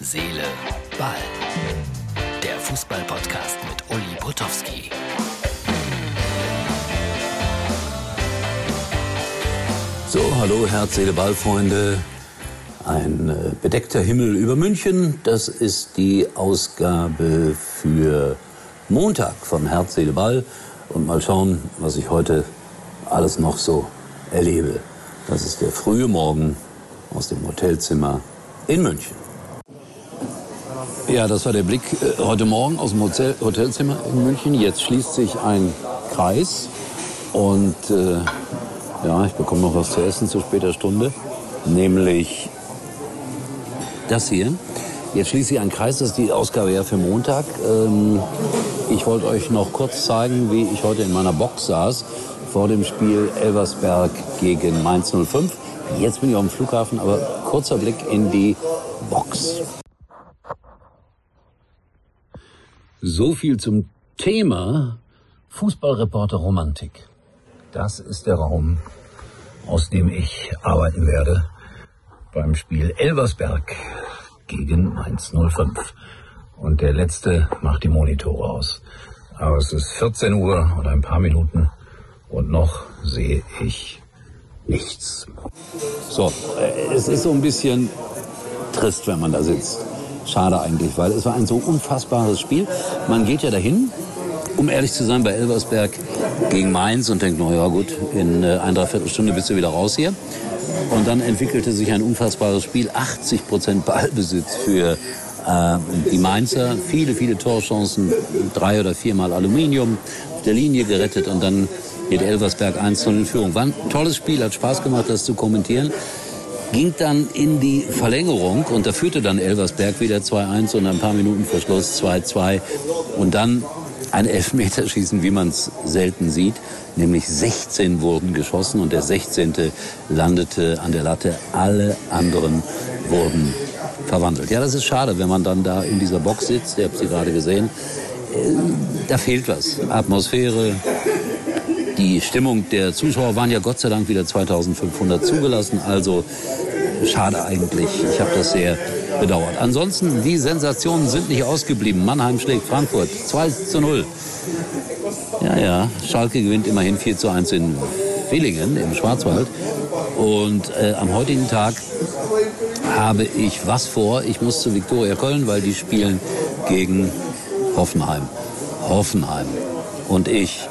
Seele, Ball. Der Fußball-Podcast mit Uli Potowski. So, hallo Herz, Seele, Ball, Freunde. Ein äh, bedeckter Himmel über München. Das ist die Ausgabe für Montag von Herz, Seele, Ball. Und mal schauen, was ich heute alles noch so erlebe. Das ist der frühe Morgen aus dem Hotelzimmer in München. Ja, das war der Blick äh, heute Morgen aus dem Hotel, Hotelzimmer in München. Jetzt schließt sich ein Kreis und äh, ja, ich bekomme noch was zu essen zu später Stunde, nämlich das hier. Jetzt schließt sich ein Kreis, das ist die Ausgabe ja für Montag. Ähm, ich wollte euch noch kurz zeigen, wie ich heute in meiner Box saß vor dem Spiel Elversberg gegen Mainz 05. Jetzt bin ich auf dem Flughafen, aber kurzer Blick in die Box. So viel zum Thema Fußballreporter Romantik. Das ist der Raum, aus dem ich arbeiten werde beim Spiel Elversberg gegen Mainz 05. Und der letzte macht die Monitore aus. Aber es ist 14 Uhr oder ein paar Minuten und noch sehe ich nichts. So, äh, es ist so ein bisschen trist, wenn man da sitzt. Schade eigentlich, weil es war ein so unfassbares Spiel. Man geht ja dahin, um ehrlich zu sein, bei Elversberg gegen Mainz und denkt, naja gut, in äh, einer Dreiviertelstunde bist du wieder raus hier. Und dann entwickelte sich ein unfassbares Spiel. 80 Prozent Ballbesitz für äh, die Mainzer. Viele, viele Torchancen. Drei oder viermal Aluminium auf der Linie gerettet und dann geht Elversberg 1 in Führung. War ein tolles Spiel, hat Spaß gemacht, das zu kommentieren. Ging dann in die Verlängerung und da führte dann Elversberg wieder 2-1 und ein paar Minuten vor Schluss 2-2. Und dann ein Elfmeterschießen, wie man es selten sieht. Nämlich 16 wurden geschossen und der 16. landete an der Latte. Alle anderen wurden verwandelt. Ja, das ist schade, wenn man dann da in dieser Box sitzt. Ihr habt sie gerade gesehen. Äh, da fehlt was. Atmosphäre, die Stimmung der Zuschauer waren ja Gott sei Dank wieder 2500 zugelassen. Also schade eigentlich. Ich habe das sehr bedauert. Ansonsten, die Sensationen sind nicht ausgeblieben. Mannheim schlägt Frankfurt 2 zu 0. Ja, ja, Schalke gewinnt immerhin 4 zu 1 in Villingen im Schwarzwald. Und äh, am heutigen Tag habe ich was vor. Ich muss zu Viktoria Köln, weil die spielen gegen Hoffenheim. Hoffenheim. Und ich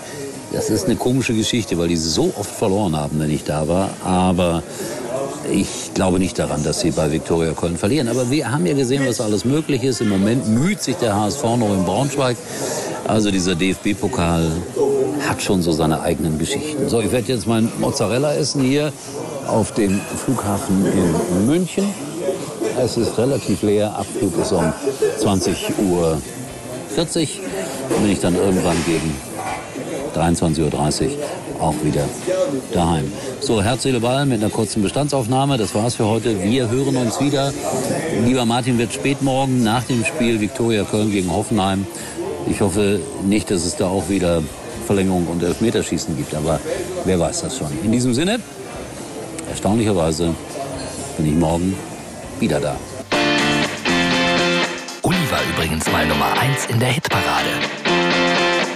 das ist eine komische Geschichte, weil die so oft verloren haben, wenn ich da war. Aber ich glaube nicht daran, dass sie bei Viktoria Köln verlieren. Aber wir haben ja gesehen, was alles möglich ist. Im Moment müht sich der HSV noch in Braunschweig. Also dieser DFB-Pokal hat schon so seine eigenen Geschichten. So, ich werde jetzt mein Mozzarella essen hier auf dem Flughafen in München. Es ist relativ leer. Abflug ist um 20.40 Uhr. Bin ich dann irgendwann gegen 23.30 Uhr auch wieder daheim. So, Herz, Seele, Ball mit einer kurzen Bestandsaufnahme. Das war's für heute. Wir hören uns wieder. Lieber Martin wird spät morgen nach dem Spiel Viktoria Köln gegen Hoffenheim. Ich hoffe nicht, dass es da auch wieder Verlängerung und Elfmeterschießen gibt, aber wer weiß das schon. In diesem Sinne, erstaunlicherweise bin ich morgen wieder da. Uli war übrigens mal Nummer 1 in der Hitparade.